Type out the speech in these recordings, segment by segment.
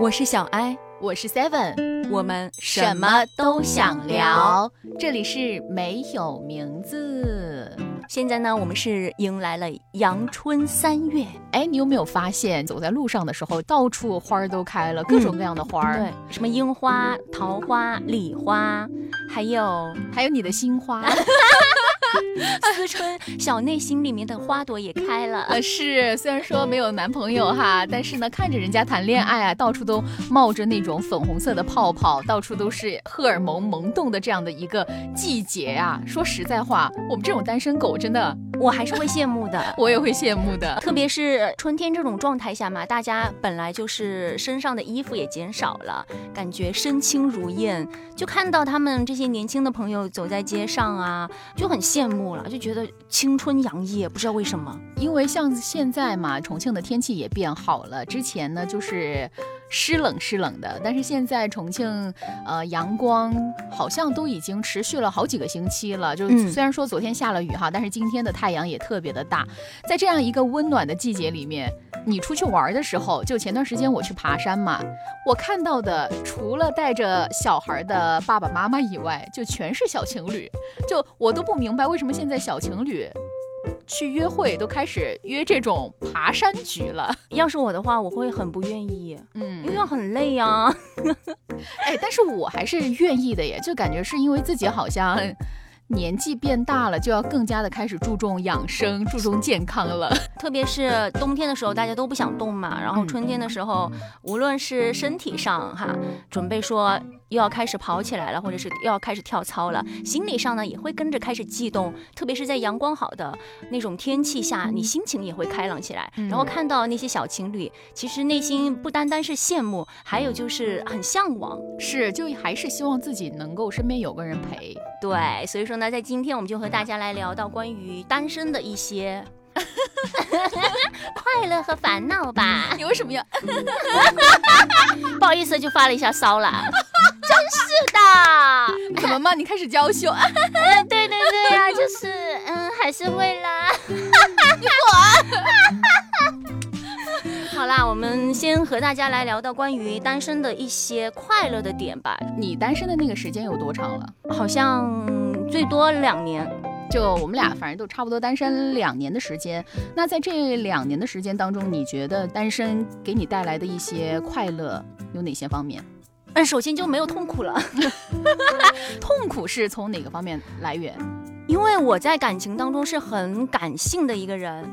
我是小艾，我是 Seven，我们什么都想聊。这里是没有名字。现在呢，我们是迎来了阳春三月。哎，你有没有发现，走在路上的时候，到处花儿都开了，各种各样的花儿。对，什么樱花、桃花、李花，还有还有你的新花。思春小内心里面的花朵也开了。呃，是，虽然说没有男朋友哈，但是呢，看着人家谈恋爱啊，到处都冒着那种粉红色的泡泡，到处都是荷尔蒙萌动的这样的一个季节啊。说实在话，我们这种单身狗真的，我还是会羡慕的，我也会羡慕的。特别是春天这种状态下嘛，大家本来就是身上的衣服也减少了，感觉身轻如燕，就看到他们这些年轻的朋友走在街上啊，就很羡。羡慕了，就觉得青春洋溢，不知道为什么。因为像现在嘛，重庆的天气也变好了。之前呢，就是湿冷湿冷的，但是现在重庆，呃，阳光好像都已经持续了好几个星期了。就虽然说昨天下了雨哈，但是今天的太阳也特别的大。在这样一个温暖的季节里面，你出去玩的时候，就前段时间我去爬山嘛，我看到的除了带着小孩的爸爸妈妈以外，就全是小情侣。就我都不明白。为什么现在小情侣去约会都开始约这种爬山局了？要是我的话，我会很不愿意，嗯，因为很累呀。哎，但是我还是愿意的耶，就感觉是因为自己好像。年纪变大了，就要更加的开始注重养生、注重健康了。特别是冬天的时候，大家都不想动嘛。然后春天的时候，无论是身体上哈，准备说又要开始跑起来了，或者是又要开始跳操了，心理上呢也会跟着开始悸动。特别是在阳光好的那种天气下，你心情也会开朗起来。然后看到那些小情侣，其实内心不单单是羡慕，还有就是很向往，是就还是希望自己能够身边有个人陪。对，所以说呢，在今天我们就和大家来聊到关于单身的一些 快乐和烦恼吧。你为什么要？不好意思，就发了一下骚了。真是的。怎么嘛？你开始娇羞？嗯，对对对呀，就是嗯，还是会啦。你滚。好啦，我们先和大家来聊到关于单身的一些快乐的点吧。你单身的那个时间有多长了？好像最多两年。就我们俩，反正都差不多单身两年的时间。那在这两年的时间当中，你觉得单身给你带来的一些快乐有哪些方面？嗯，首先就没有痛苦了。痛苦是从哪个方面来源？因为我在感情当中是很感性的一个人。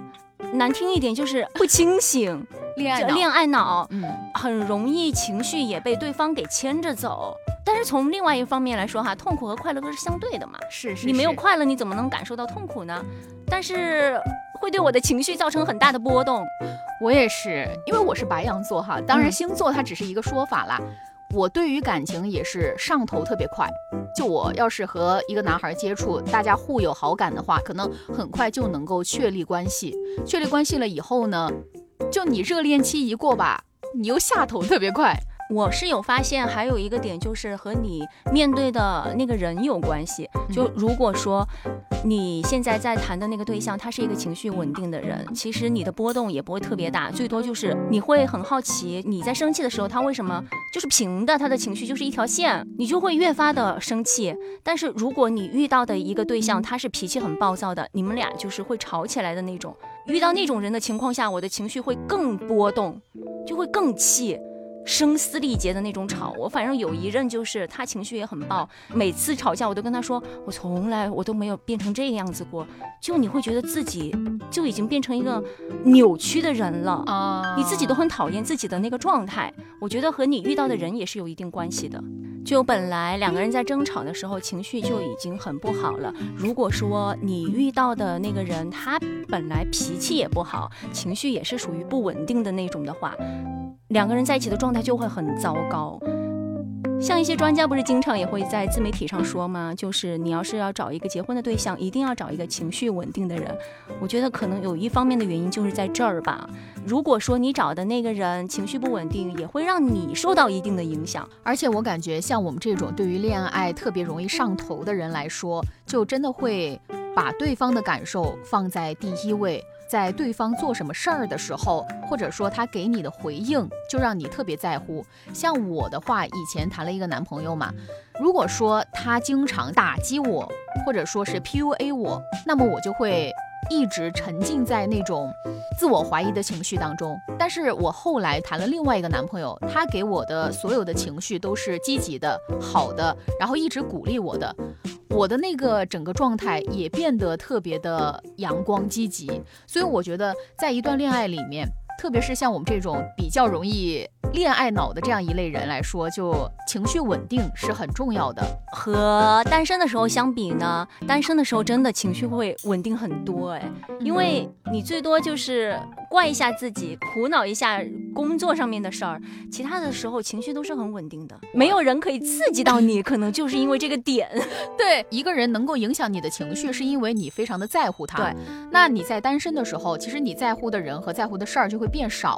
难听一点就是不清醒，恋爱恋爱脑，嗯，很容易情绪也被对方给牵着走。但是从另外一方面来说哈，痛苦和快乐都是相对的嘛。是是，你没有快乐，你怎么能感受到痛苦呢？但是会对我的情绪造成很大的波动。我也是，因为我是白羊座哈，当然星座它只是一个说法啦。我对于感情也是上头特别快，就我要是和一个男孩接触，大家互有好感的话，可能很快就能够确立关系。确立关系了以后呢，就你热恋期一过吧，你又下头特别快。我是有发现，还有一个点就是和你面对的那个人有关系。就如果说你现在在谈的那个对象，他是一个情绪稳定的人，其实你的波动也不会特别大，最多就是你会很好奇，你在生气的时候他为什么就是平的，他的情绪就是一条线，你就会越发的生气。但是如果你遇到的一个对象，他是脾气很暴躁的，你们俩就是会吵起来的那种。遇到那种人的情况下，我的情绪会更波动，就会更气。声嘶力竭的那种吵，我反正有一任就是他情绪也很暴，每次吵架我都跟他说，我从来我都没有变成这个样子过。就你会觉得自己就已经变成一个扭曲的人了啊，你自己都很讨厌自己的那个状态。我觉得和你遇到的人也是有一定关系的。就本来两个人在争吵的时候情绪就已经很不好了，如果说你遇到的那个人他本来脾气也不好，情绪也是属于不稳定的那种的话。两个人在一起的状态就会很糟糕，像一些专家不是经常也会在自媒体上说吗？就是你要是要找一个结婚的对象，一定要找一个情绪稳定的人。我觉得可能有一方面的原因就是在这儿吧。如果说你找的那个人情绪不稳定，也会让你受到一定的影响。而且我感觉像我们这种对于恋爱特别容易上头的人来说，就真的会把对方的感受放在第一位。在对方做什么事儿的时候，或者说他给你的回应，就让你特别在乎。像我的话，以前谈了一个男朋友嘛，如果说他经常打击我，或者说是 PUA 我，那么我就会。一直沉浸在那种自我怀疑的情绪当中，但是我后来谈了另外一个男朋友，他给我的所有的情绪都是积极的、好的，然后一直鼓励我的，我的那个整个状态也变得特别的阳光积极，所以我觉得在一段恋爱里面。特别是像我们这种比较容易恋爱脑的这样一类人来说，就情绪稳定是很重要的。和单身的时候相比呢，单身的时候真的情绪会稳定很多哎，因为你最多就是怪一下自己，苦恼一下工作上面的事儿，其他的时候情绪都是很稳定的，没有人可以刺激到你，可能就是因为这个点。对，一个人能够影响你的情绪，是因为你非常的在乎他。对，那你在单身的时候，其实你在乎的人和在乎的事儿就会。变少，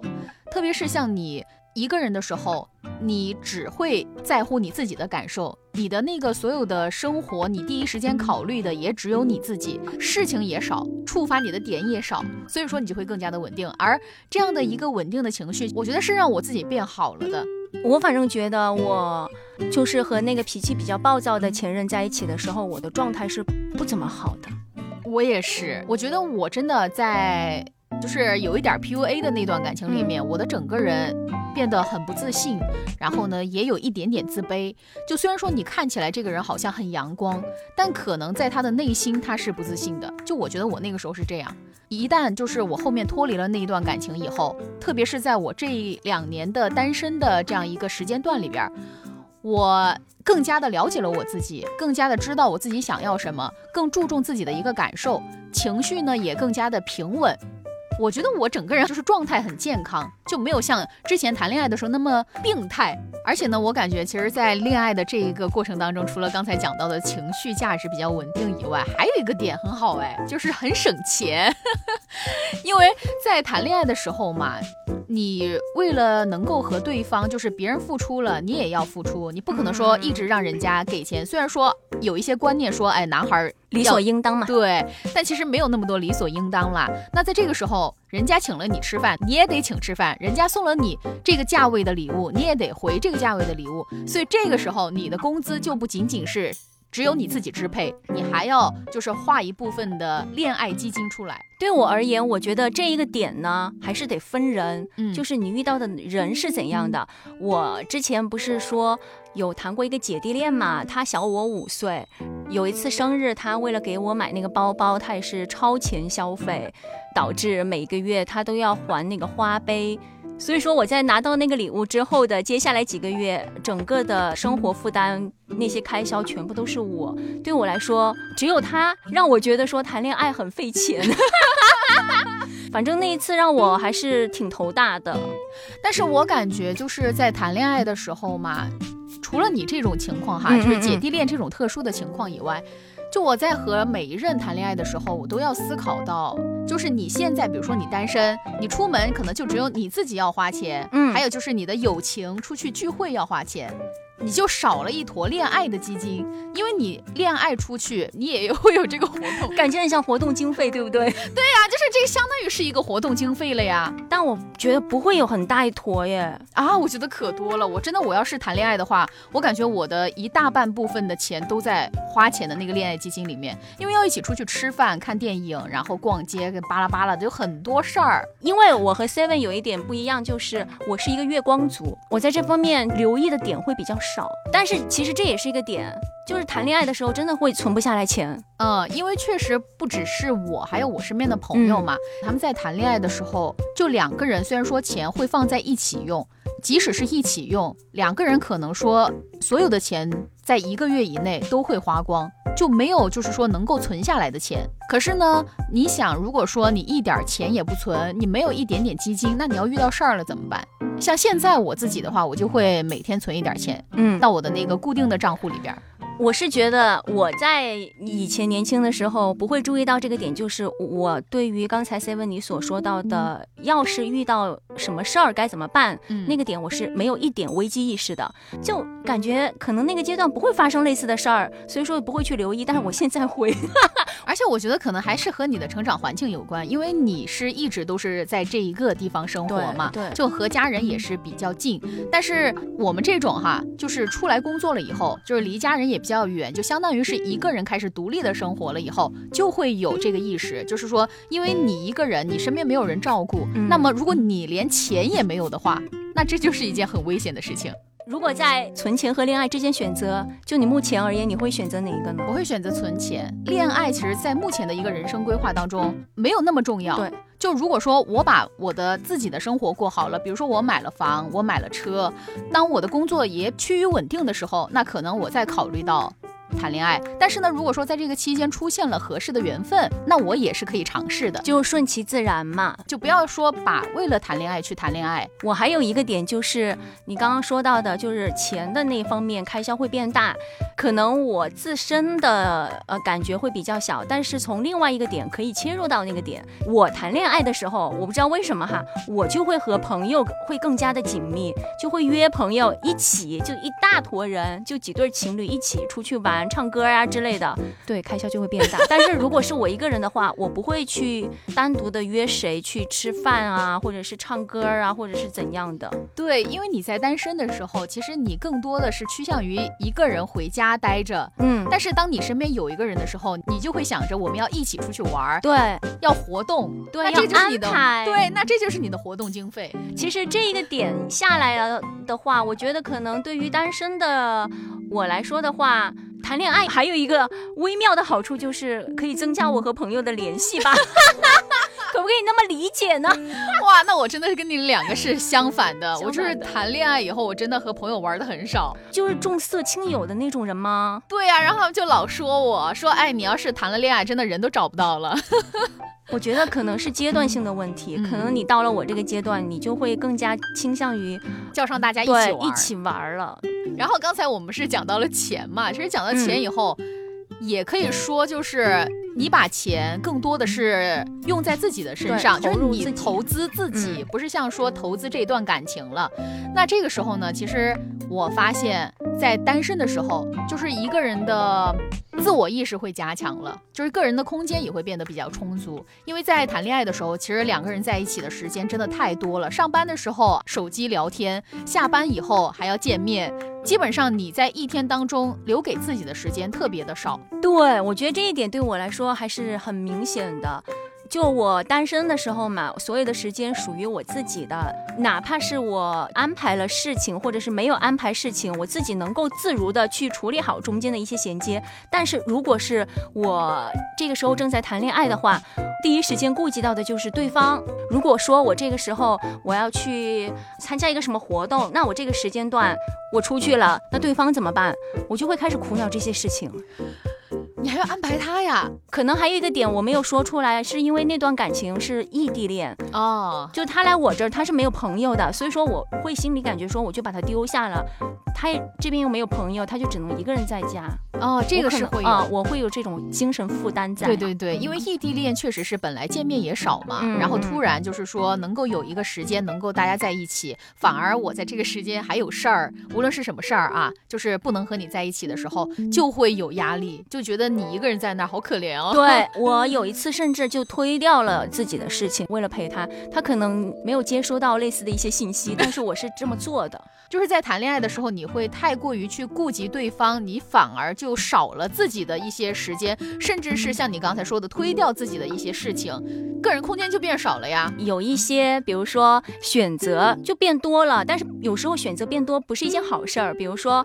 特别是像你一个人的时候，你只会在乎你自己的感受，你的那个所有的生活，你第一时间考虑的也只有你自己，事情也少，触发你的点也少，所以说你就会更加的稳定。而这样的一个稳定的情绪，我觉得是让我自己变好了的。我反正觉得，我就是和那个脾气比较暴躁的前任在一起的时候，我的状态是不怎么好的。我也是，我觉得我真的在。就是有一点 PUA 的那段感情里面，我的整个人变得很不自信，然后呢，也有一点点自卑。就虽然说你看起来这个人好像很阳光，但可能在他的内心他是不自信的。就我觉得我那个时候是这样。一旦就是我后面脱离了那一段感情以后，特别是在我这两年的单身的这样一个时间段里边，我更加的了解了我自己，更加的知道我自己想要什么，更注重自己的一个感受，情绪呢也更加的平稳。我觉得我整个人就是状态很健康，就没有像之前谈恋爱的时候那么病态。而且呢，我感觉其实，在恋爱的这一个过程当中，除了刚才讲到的情绪价值比较稳定以外，还有一个点很好哎，就是很省钱。因为在谈恋爱的时候嘛，你为了能够和对方，就是别人付出了，你也要付出，你不可能说一直让人家给钱。虽然说有一些观念说，哎，男孩。理所应当嘛，对，但其实没有那么多理所应当啦。那在这个时候，人家请了你吃饭，你也得请吃饭；人家送了你这个价位的礼物，你也得回这个价位的礼物。所以这个时候，你的工资就不仅仅是只有你自己支配，你还要就是划一部分的恋爱基金出来。对我而言，我觉得这一个点呢，还是得分人，嗯，就是你遇到的人是怎样的。我之前不是说。有谈过一个姐弟恋嘛？他小我五岁，有一次生日，他为了给我买那个包包，他也是超前消费，导致每个月他都要还那个花呗。所以说我在拿到那个礼物之后的接下来几个月，整个的生活负担那些开销全部都是我。对我来说，只有他让我觉得说谈恋爱很费钱。反正那一次让我还是挺头大的。但是我感觉就是在谈恋爱的时候嘛。除了你这种情况哈，就是姐弟恋这种特殊的情况以外，就我在和每一任谈恋爱的时候，我都要思考到，就是你现在，比如说你单身，你出门可能就只有你自己要花钱，嗯，还有就是你的友情出去聚会要花钱。你就少了一坨恋爱的基金，因为你恋爱出去，你也 会有这个活动，感觉很像活动经费，对不对？对呀，就是这相当于是一个活动经费了呀。但我觉得不会有很大一坨耶。啊，我觉得可多了。我真的，我要是谈恋爱的话，我感觉我的一大半部分的钱都在花钱的那个恋爱基金里面，因为要一起出去吃饭、看电影，然后逛街，跟巴拉巴拉的有很多事儿。因为我和 Seven 有一点不一样，就是我是一个月光族，我在这方面留意的点会比较少。少，但是其实这也是一个点，就是谈恋爱的时候真的会存不下来钱。嗯，因为确实不只是我，还有我身边的朋友嘛，他们在谈恋爱的时候，就两个人虽然说钱会放在一起用，即使是一起用，两个人可能说所有的钱在一个月以内都会花光，就没有就是说能够存下来的钱。可是呢，你想，如果说你一点钱也不存，你没有一点点基金，那你要遇到事儿了怎么办？像现在我自己的话，我就会每天存一点钱，嗯，到我的那个固定的账户里边。我是觉得我在以前年轻的时候不会注意到这个点，就是我对于刚才 Seven 你所说到的，要是遇到什么事儿该怎么办，那个点我是没有一点危机意识的，就感觉可能那个阶段不会发生类似的事儿，所以说不会去留意。但是我现在会，而且我觉得可能还是和你的成长环境有关，因为你是一直都是在这一个地方生活嘛，对，就和家人也是比较近。但是我们这种哈，就是出来工作了以后，就是离家人也比较远，就相当于是一个人开始独立的生活了以后，就会有这个意识，就是说，因为你一个人，你身边没有人照顾，那么如果你连钱也没有的话，那这就是一件很危险的事情。如果在存钱和恋爱之间选择，就你目前而言，你会选择哪一个呢？我会选择存钱。恋爱其实，在目前的一个人生规划当中，没有那么重要。对，就如果说我把我的自己的生活过好了，比如说我买了房，我买了车，当我的工作也趋于稳定的时候，那可能我再考虑到。谈恋爱，但是呢，如果说在这个期间出现了合适的缘分，那我也是可以尝试的，就顺其自然嘛，就不要说把为了谈恋爱去谈恋爱。我还有一个点就是你刚刚说到的，就是钱的那方面开销会变大，可能我自身的呃感觉会比较小，但是从另外一个点可以切入到那个点。我谈恋爱的时候，我不知道为什么哈，我就会和朋友会更加的紧密，就会约朋友一起，就一大坨人，就几对情侣一起出去玩。唱歌啊之类的，对开销就会变大。但是如果是我一个人的话，我不会去单独的约谁去吃饭啊，或者是唱歌啊，或者是怎样的。对，因为你在单身的时候，其实你更多的是趋向于一个人回家待着。嗯，但是当你身边有一个人的时候，你就会想着我们要一起出去玩儿，对，要活动，对，要安排，对，那这就是你的活动经费。其实这一个点下来了的话，我觉得可能对于单身的我来说的话。谈恋爱还有一个微妙的好处，就是可以增加我和朋友的联系吧？可不可以那么理解呢？哇，那我真的是跟你两个是相反的。我就是谈恋爱以后，我真的和朋友玩的很少，就是重色轻友的那种人吗？对呀，然后他们就老说我说，哎，你要是谈了恋爱，真的人都找不到了。我觉得可能是阶段性的问题，可能你到了我这个阶段，你就会更加倾向于叫上大家一起玩，一起玩了。然后刚才我们是讲到了钱嘛，其实讲到钱以后，也可以说就是你把钱更多的是用在自己的身上，就是你投资自己，不是像说投资这段感情了。那这个时候呢，其实我发现，在单身的时候，就是一个人的。自我意识会加强了，就是个人的空间也会变得比较充足。因为在谈恋爱的时候，其实两个人在一起的时间真的太多了。上班的时候手机聊天，下班以后还要见面，基本上你在一天当中留给自己的时间特别的少。对，我觉得这一点对我来说还是很明显的。就我单身的时候嘛，所有的时间属于我自己的，哪怕是我安排了事情，或者是没有安排事情，我自己能够自如的去处理好中间的一些衔接。但是如果是我这个时候正在谈恋爱的话，第一时间顾及到的就是对方。如果说我这个时候我要去参加一个什么活动，那我这个时间段我出去了，那对方怎么办？我就会开始苦恼这些事情。你还要安排他呀？可能还有一个点我没有说出来，是因为那段感情是异地恋。哦，就他来我这儿他是没有朋友的，所以说我会心里感觉说我就把他丢下了，他这边又没有朋友，他就只能一个人在家。哦，这个是会啊，我会有这种精神负担在。对对对，因为异地恋确实是本来见面也少嘛，然后突然就是说能够有一个时间能够大家在一起，反而我在这个时间还有事儿，无论是什么事儿啊，就是不能和你在一起的时候，就会有压力，就觉得。你一个人在那儿好可怜哦。对 我有一次甚至就推掉了自己的事情，为了陪他。他可能没有接收到类似的一些信息，但是我是这么做的。就是在谈恋爱的时候，你会太过于去顾及对方，你反而就少了自己的一些时间，甚至是像你刚才说的，推掉自己的一些事情，个人空间就变少了呀。有一些，比如说选择就变多了，但是有时候选择变多不是一件好事儿。比如说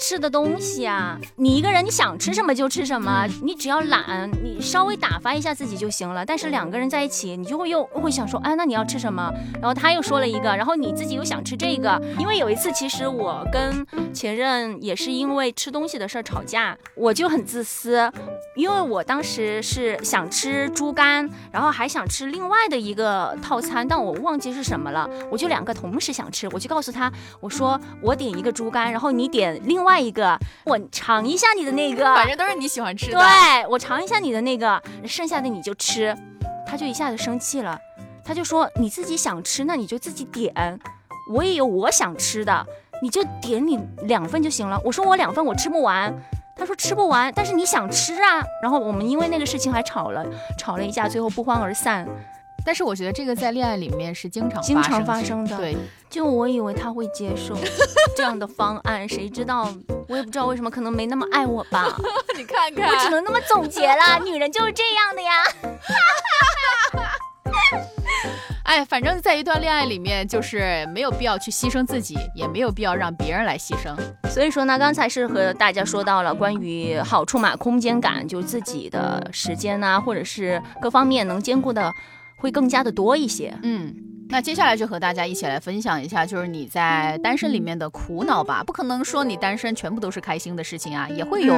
吃的东西啊，你一个人你想吃什么就吃什么，你只要懒，你稍微打发一下自己就行了。但是两个人在一起，你就会又会想说，哎，那你要吃什么？然后他又说了一个，然后你自己又想吃这个，因为。有一次，其实我跟前任也是因为吃东西的事儿吵架，我就很自私，因为我当时是想吃猪肝，然后还想吃另外的一个套餐，但我忘记是什么了，我就两个同时想吃，我就告诉他，我说我点一个猪肝，然后你点另外一个，我尝一下你的那个，反正都是你喜欢吃的，对我尝一下你的那个，剩下的你就吃，他就一下子生气了，他就说你自己想吃，那你就自己点。我也有我想吃的，你就点你两份就行了。我说我两份我吃不完，他说吃不完，但是你想吃啊。然后我们因为那个事情还吵了，吵了一架，最后不欢而散。但是我觉得这个在恋爱里面是经常经常发生的。对，就我以为他会接受 这样的方案，谁知道我也不知道为什么，可能没那么爱我吧。你看看，我只能那么总结啦，女人就是这样的呀。哎，反正在一段恋爱里面，就是没有必要去牺牲自己，也没有必要让别人来牺牲。所以说呢，刚才是和大家说到了关于好处嘛，空间感，就自己的时间呐，或者是各方面能兼顾的。会更加的多一些，嗯，那接下来就和大家一起来分享一下，就是你在单身里面的苦恼吧。不可能说你单身全部都是开心的事情啊，也会有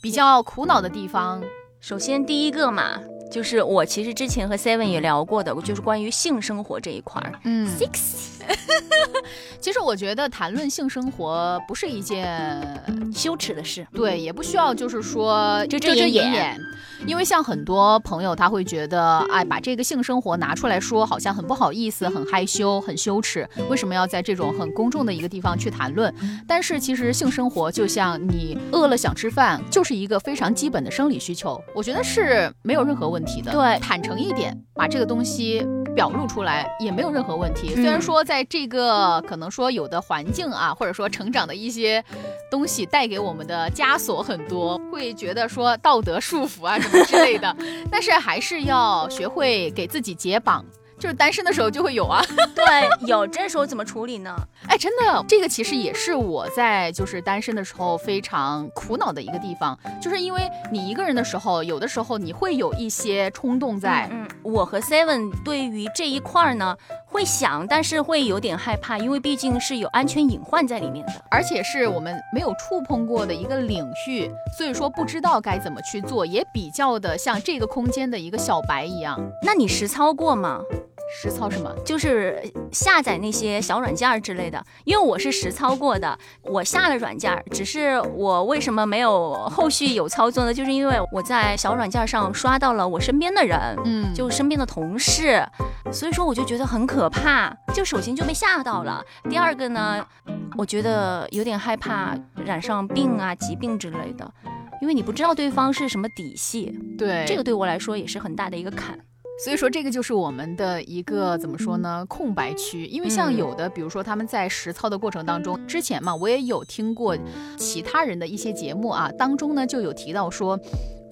比较苦恼的地方。首先第一个嘛。就是我其实之前和 Seven 也聊过的，就是关于性生活这一块儿。嗯，Six。其实我觉得谈论性生活不是一件羞耻的事，对，也不需要就是说遮遮掩掩，因为像很多朋友他会觉得，哎，把这个性生活拿出来说，好像很不好意思、很害羞、很羞耻。为什么要在这种很公众的一个地方去谈论？但是其实性生活就像你饿了想吃饭，就是一个非常基本的生理需求，我觉得是没有任何。问题的，对，坦诚一点，把这个东西表露出来也没有任何问题。虽然说在在这个可能说有的环境啊，或者说成长的一些东西带给我们的枷锁很多，会觉得说道德束缚啊什么之类的，但是还是要学会给自己解绑。就是单身的时候就会有啊，对，有这时候怎么处理呢？哎，真的，这个其实也是我在就是单身的时候非常苦恼的一个地方，就是因为你一个人的时候，有的时候你会有一些冲动在。嗯，我和 Seven 对于这一块儿呢，会想，但是会有点害怕，因为毕竟是有安全隐患在里面的，而且是我们没有触碰过的一个领域，所以说不知道该怎么去做，也比较的像这个空间的一个小白一样。那你实操过吗？实操什么？就是下载那些小软件之类的。因为我是实操过的，我下了软件，只是我为什么没有后续有操作呢？就是因为我在小软件上刷到了我身边的人，嗯，就身边的同事，所以说我就觉得很可怕。就首先就被吓到了，第二个呢，我觉得有点害怕染上病啊、疾病之类的，因为你不知道对方是什么底细。对，这个对我来说也是很大的一个坎。所以说，这个就是我们的一个怎么说呢？空白区。因为像有的，比如说他们在实操的过程当中，之前嘛，我也有听过其他人的一些节目啊，当中呢就有提到说。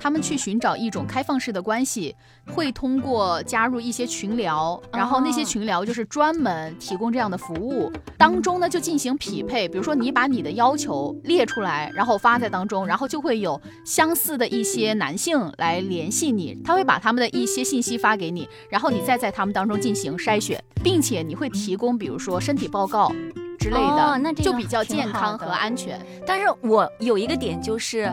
他们去寻找一种开放式的关系，会通过加入一些群聊，然后那些群聊就是专门提供这样的服务，当中呢就进行匹配。比如说你把你的要求列出来，然后发在当中，然后就会有相似的一些男性来联系你，他会把他们的一些信息发给你，然后你再在他们当中进行筛选，并且你会提供比如说身体报告之类的，那就比较健康和安全。但是我有一个点就是。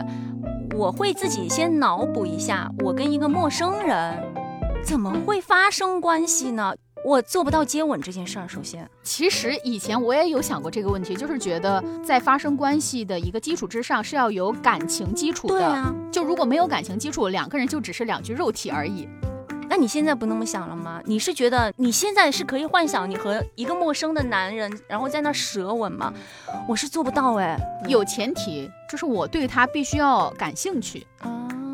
我会自己先脑补一下，我跟一个陌生人怎么会发生关系呢？我做不到接吻这件事儿。首先，其实以前我也有想过这个问题，就是觉得在发生关系的一个基础之上是要有感情基础的。对啊，就如果没有感情基础，两个人就只是两具肉体而已。那你现在不那么想了吗？你是觉得你现在是可以幻想你和一个陌生的男人，然后在那舌吻吗？我是做不到哎，有前提，就是我对他必须要感兴趣。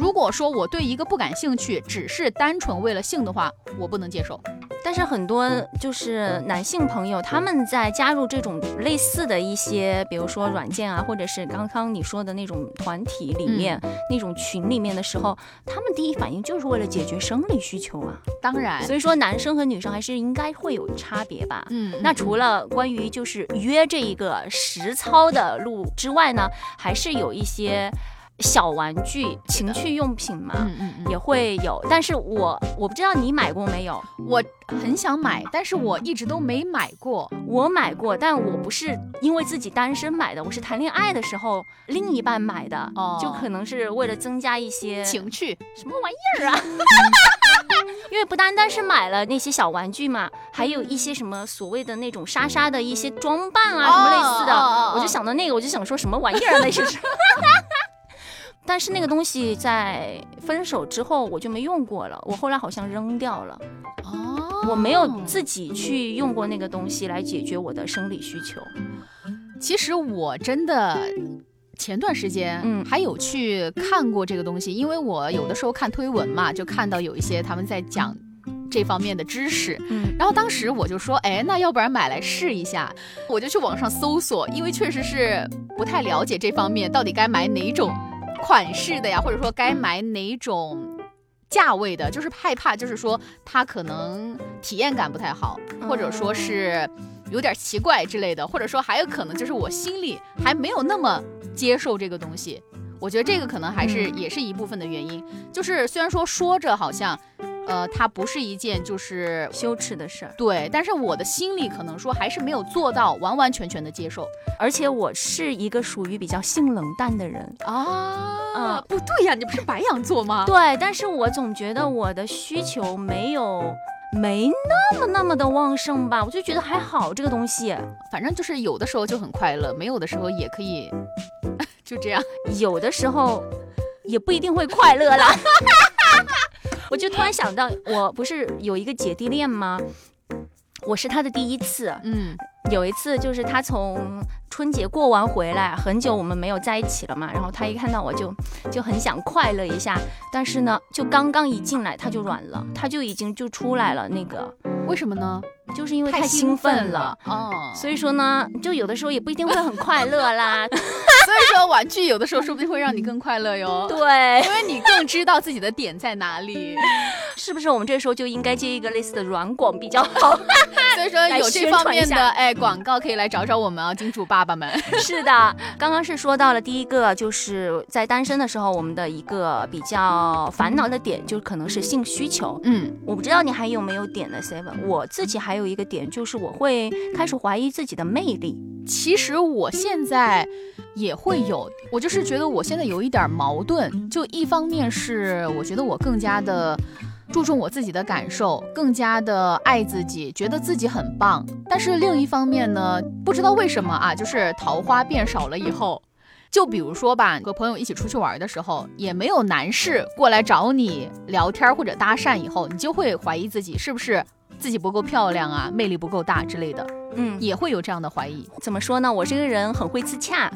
如果说我对一个不感兴趣，只是单纯为了性的话，我不能接受。但是很多就是男性朋友，他们在加入这种类似的一些，比如说软件啊，或者是刚刚你说的那种团体里面、那种群里面的时候，他们第一反应就是为了解决生理需求啊。当然，所以说男生和女生还是应该会有差别吧。嗯，那除了关于就是约这一个实操的路之外呢，还是有一些。小玩具、情趣用品嘛，嗯嗯嗯，也会有，但是我我不知道你买过没有，我很想买，但是我一直都没买过。我买过，但我不是因为自己单身买的，我是谈恋爱的时候另一半买的，哦，就可能是为了增加一些情趣，什么玩意儿啊？因为不单单是买了那些小玩具嘛，还有一些什么所谓的那种莎莎的一些装扮啊，什么类似的，我就想到那个，我就想说什么玩意儿那是。但是那个东西在分手之后我就没用过了，我后来好像扔掉了。哦，我没有自己去用过那个东西来解决我的生理需求。其实我真的前段时间，嗯。还有去看过这个东西，因为我有的时候看推文嘛，就看到有一些他们在讲这方面的知识，嗯。然后当时我就说，哎，那要不然买来试一下，我就去网上搜索，因为确实是不太了解这方面，到底该买哪种款式的呀，或者说该买哪种。价位的，就是害怕，就是说它可能体验感不太好，或者说是有点奇怪之类的，或者说还有可能就是我心里还没有那么接受这个东西。我觉得这个可能还是也是一部分的原因。就是虽然说说着好像，呃，它不是一件就是羞耻的事儿。对，但是我的心里可能说还是没有做到完完全全的接受而且我是一个属于比较性冷淡的人，啊嗯不对呀，你不是白羊座吗？对，但是我总觉得我的需求没有没那么那么的旺盛吧，我就觉得还好这个东西，反正就是有的时候就很快乐，没有的时候也可以 就这样。有的时候也不一定会快乐啦。我就突然想到，我不是有一个姐弟恋吗？我是他的第一次，嗯有一次就是他从春节过完回来，很久我们没有在一起了嘛，然后他一看到我就就很想快乐一下，但是呢，就刚刚一进来他就软了，他就已经就出来了，那个为什么呢？就是因为太兴兴奋了。哦。所以说呢，就有的时候也不一定会很快乐啦。所以说玩具有的时候说不定会让你更快乐哟。对，因为你更知道自己的点在哪里，是不是我们这时候就应该接一个类似的软广比较好？所以说有这方面的哎广告可以来找找我们啊，金主爸爸们。是的，刚刚是说到了第一个，就是在单身的时候，我们的一个比较烦恼的点，就可能是性需求。嗯，我不知道你还有没有点的 seven，我自己还有一个点，就是我会开始怀疑自己的魅力。其实我现在也会有，我就是觉得我现在有一点矛盾，就一方面是我觉得我更加的。注重我自己的感受，更加的爱自己，觉得自己很棒。但是另一方面呢，不知道为什么啊，就是桃花变少了以后，就比如说吧，和朋友一起出去玩的时候，也没有男士过来找你聊天或者搭讪，以后你就会怀疑自己是不是自己不够漂亮啊，魅力不够大之类的，嗯，也会有这样的怀疑。怎么说呢？我这个人很会自洽。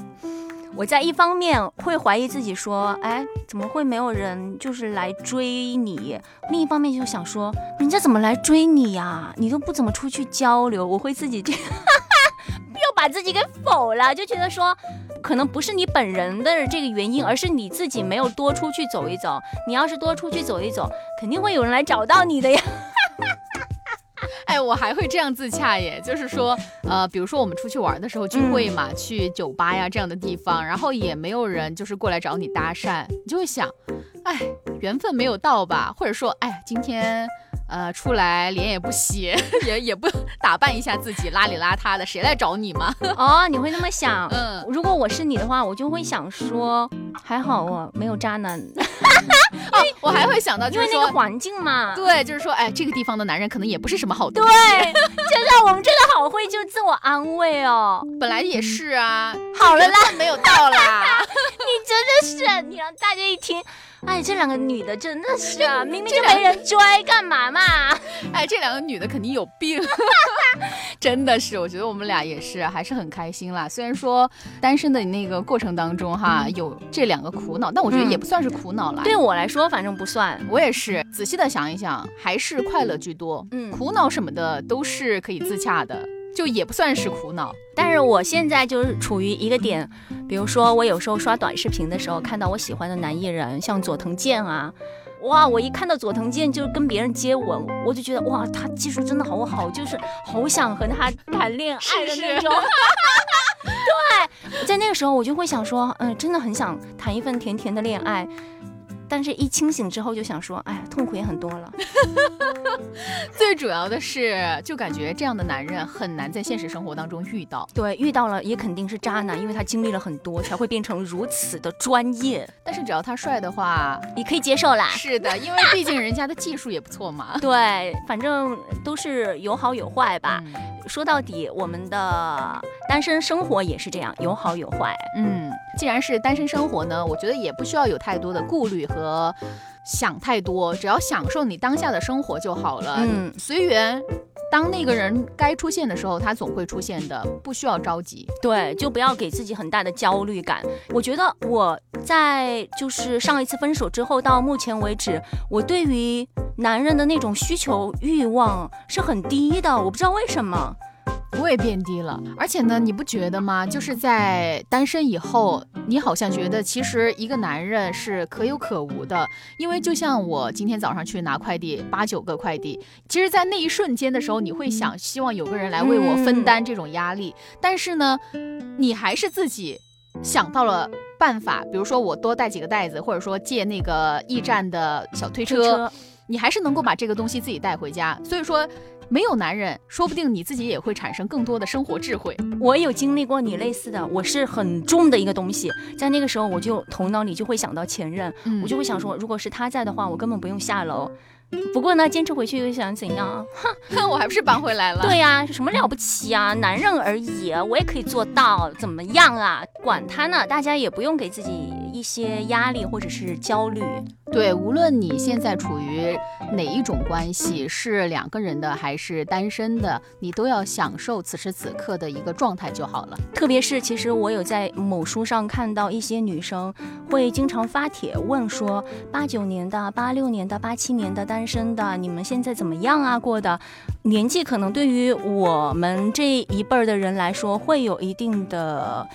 我在一方面会怀疑自己，说，哎，怎么会没有人就是来追你？另一方面就想说，人家怎么来追你呀？你都不怎么出去交流，我会自己这，又把自己给否了，就觉得说，可能不是你本人的这个原因，而是你自己没有多出去走一走。你要是多出去走一走，肯定会有人来找到你的呀。哎，我还会这样自洽耶，就是说，呃，比如说我们出去玩的时候聚会嘛，去酒吧呀这样的地方，然后也没有人就是过来找你搭讪，你就会想，哎，缘分没有到吧？或者说，哎，今天。呃，出来脸也不洗，也也不打扮一下自己，邋里邋遢的，谁来找你嘛？哦，你会那么想？嗯，如果我是你的话，我就会想说，还好我没有渣男，哦，我还会想到，就是说，为那个环境嘛。对，就是说，哎，这个地方的男人可能也不是什么好东西对西。，真的，我们真的好会就自我安慰哦。本来也是啊，好了啦，没有到啦。你真的是，你让大家一听，哎，这两个女的真的是啊，明明就没人追，干嘛嘛？哎，这两个女的肯定有病，真的是，我觉得我们俩也是，还是很开心啦。虽然说单身的那个过程当中哈，有这两个苦恼，但我觉得也不算是苦恼啦。对我来说，反正不算。我也是，仔细的想一想，还是快乐居多。嗯苦恼什么的都是可以自洽的，就也不算是苦恼。但是我现在就是处于一个点，比如说我有时候刷短视频的时候，看到我喜欢的男艺人，像佐藤健啊，哇，我一看到佐藤健就跟别人接吻，我就觉得哇，他技术真的好好，就是好想和他谈恋爱的那种。对，在那个时候我就会想说，嗯、真的很想谈一份甜甜的恋爱。但是，一清醒之后就想说，哎呀，痛苦也很多了。最主要的是，就感觉这样的男人很难在现实生活当中遇到。对，遇到了也肯定是渣男，因为他经历了很多，才会变成如此的专业。但是只要他帅的话，你可以接受啦。是的，因为毕竟人家的技术也不错嘛。对，反正都是有好有坏吧。嗯说到底，我们的单身生活也是这样，有好有坏。嗯，既然是单身生活呢，我觉得也不需要有太多的顾虑和想太多，只要享受你当下的生活就好了。嗯随缘当那个人该出现的时候，他总会出现的，不需要着急。对，就不要给自己很大的焦虑感。我觉得我在就是上一次分手之后到目前为止，我对于男人的那种需求欲望是很低的，我不知道为什么。我也变低了，而且呢，你不觉得吗？就是在单身以后，你好像觉得其实一个男人是可有可无的，因为就像我今天早上去拿快递，八九个快递，其实，在那一瞬间的时候，你会想希望有个人来为我分担这种压力，但是呢，你还是自己想到了办法，比如说我多带几个袋子，或者说借那个驿站的小推车，你还是能够把这个东西自己带回家，所以说。没有男人，说不定你自己也会产生更多的生活智慧。我有经历过你类似的，我是很重的一个东西，在那个时候我就头脑里就会想到前任，我就会想说，如果是他在的话，我根本不用下楼。不过呢，坚持回去又想怎样？哼，我还不是搬回来了。对呀，什么了不起啊？男人而已，我也可以做到，怎么样啊？管他呢，大家也不用给自己一些压力或者是焦虑。对，无论你现在处于哪一种关系，是两个人的还是单身的，你都要享受此时此刻的一个状态就好了。特别是，其实我有在某书上看到一些女生会经常发帖问说，八九年的、八六年的、八七年的单单身的，你们现在怎么样啊？过的年纪可能对于我们这一辈儿的人来说，会有一定的。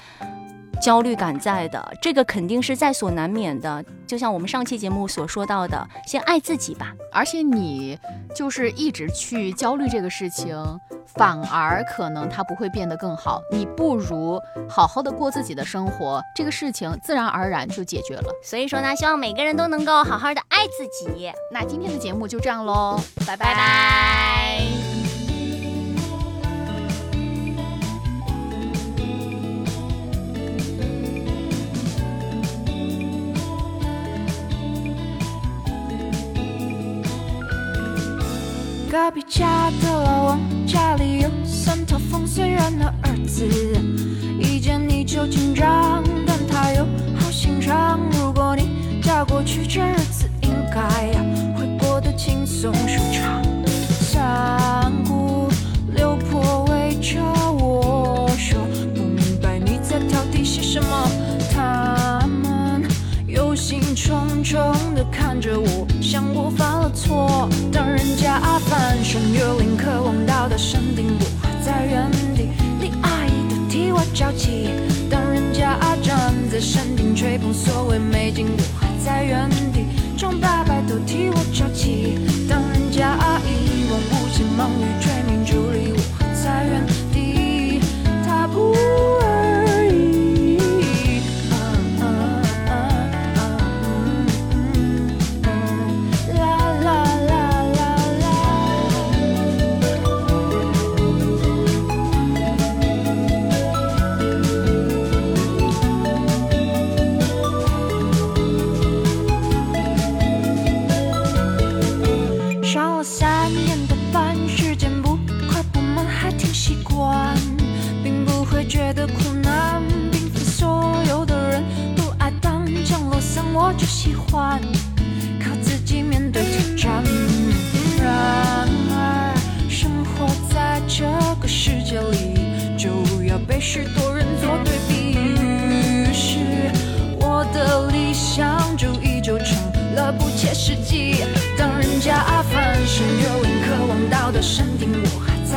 焦虑感在的，这个肯定是在所难免的。就像我们上期节目所说到的，先爱自己吧。而且你就是一直去焦虑这个事情，反而可能它不会变得更好。你不如好好的过自己的生活，这个事情自然而然就解决了。所以说呢，希望每个人都能够好好的爱自己。那今天的节目就这样喽，拜拜。隔壁家的老王家里有三套风虽然的儿子，一见你就紧张，但他又好心肠。如果你嫁过去，这日子应该会过得轻松舒畅。三姑六婆围着我说，不明白你在挑剔些什么。他们忧心忡忡地看着我，像我发错。当人家。翻山越岭，渴望到达山顶，我还在原地。你阿姨都替我着急，当人家站在山顶吹捧，所谓美景，我还在原地。装八百都替我着急，当人家阿姨望无际忙于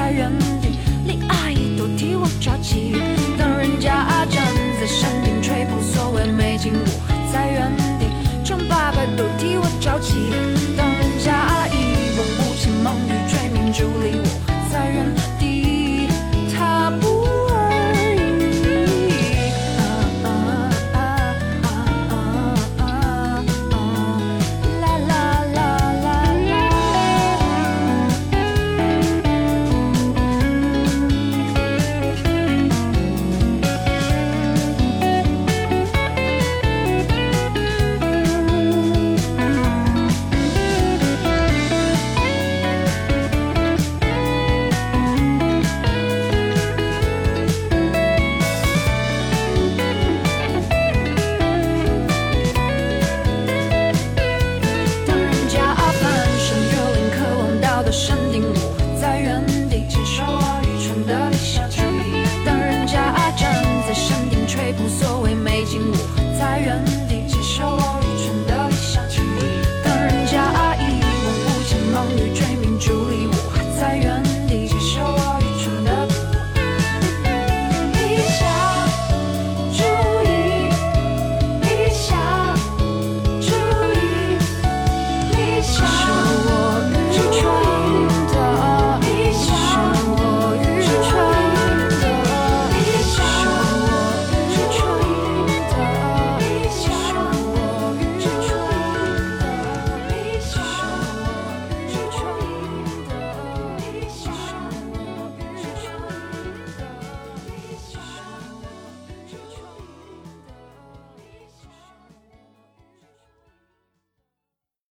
在原地。连阿姨都替我着急，当人家站在山顶吹捧，所谓美景，我还在原地。张爸爸都替我着急，